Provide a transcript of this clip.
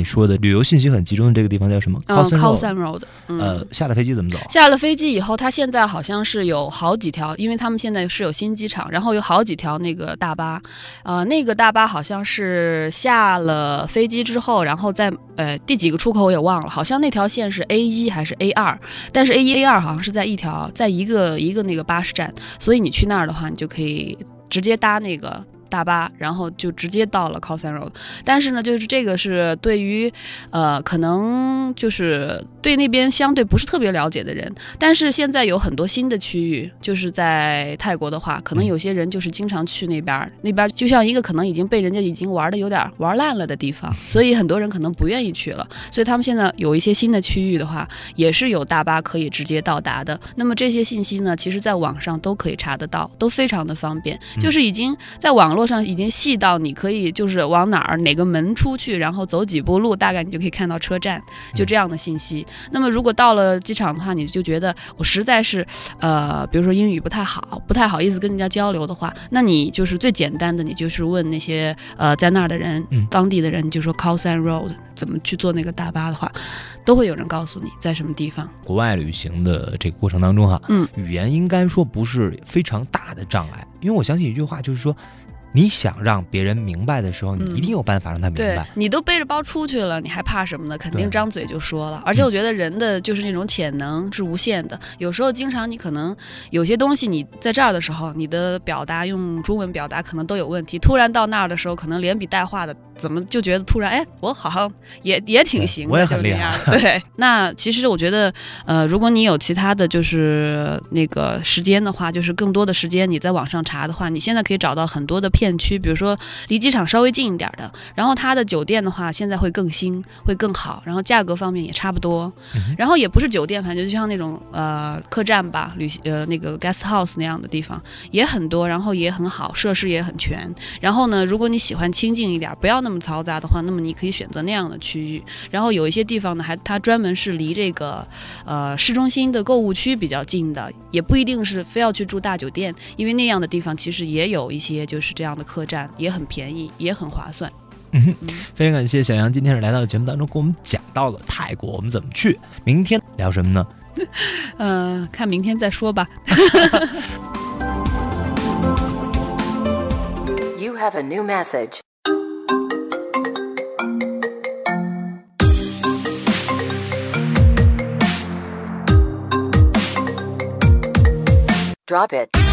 你说的旅游信息很集中的这个地方叫什么嗯 Cawson，Call Road Sun Road，嗯。呃，下了飞机怎么走？下了飞机以后，它现在好像是有好几条，因为他们现在是有新机场，然后有好几条那个大巴，呃，那个大巴好像是下了飞机之后，然后在呃第几个出口我也忘了，好像那条线是 A 一还是 A 二，但是 A 一 A 二好像是在一条，在一个一个那个巴士站，所以你去那儿的话，你就可以直接搭那个。大巴，然后就直接到了 c l s Road，但是呢，就是这个是对于，呃，可能就是对那边相对不是特别了解的人，但是现在有很多新的区域，就是在泰国的话，可能有些人就是经常去那边儿，那边儿就像一个可能已经被人家已经玩的有点玩烂了的地方，所以很多人可能不愿意去了。所以他们现在有一些新的区域的话，也是有大巴可以直接到达的。那么这些信息呢，其实在网上都可以查得到，都非常的方便，就是已经在网络上已经细到你可以就是往哪儿哪个门出去，然后走几步路，大概你就可以看到车站，就这样的信息。那么如果到了机场的话，你就觉得我实在是，呃，比如说英语不太好，不太好意思跟人家交流的话，那你就是最简单的，你就是问那些呃在那儿的人，嗯当地的人，你就说 Khao San Road 怎么去坐那个大巴的话，都会有人告诉你在什么地方。国外旅行的这个过程当中哈，嗯，语言应该说不是非常大的障碍，因为我相信一句话，就是说，你想让别人明白的时候，你嗯一定有办法让他明对白。你都背着包出去了，你还怕什么呢？肯定张嘴就说了。而且我觉得人的就是那种潜能是无限的，有时候经常你可能有些东西你在这儿的时候，你的表达用中文表达可能都有问题，突然到那儿的时候，可能连笔带画的，怎么就觉得突然哎，我好像也也挺行的，我也就很厉害。对，那其实我觉得，呃，如果你有其他的就是那个时间的话，就是更多的时间你在网上查的话，你现在可以找到很多的片区，比如说离机场稍微近一点的，然后它的酒店的话，现在会更新，会更好，然后价格方面也差不多，嗯然后也不是酒店，反正就像那种呃客栈吧，旅行呃那个 guest house 那样的地方也很多，然后也很好，设施也很全。然后呢，如果你喜欢清静一点，不要那么嘈杂的话，那么你可以选择那样的区域。然后有一些地方呢，还它专门是离这个呃市中心的购物区比较近的，也不一定是非要去住大酒店，因为那样的地方其实也有一些就是这样的客栈，也很便宜，也很划算。嗯哼嗯非常感谢小杨今天是来到节目当中，跟我们讲到了泰国我们怎么去。明天聊什么呢？呃，看明天再说吧。You have a new message. Drop it.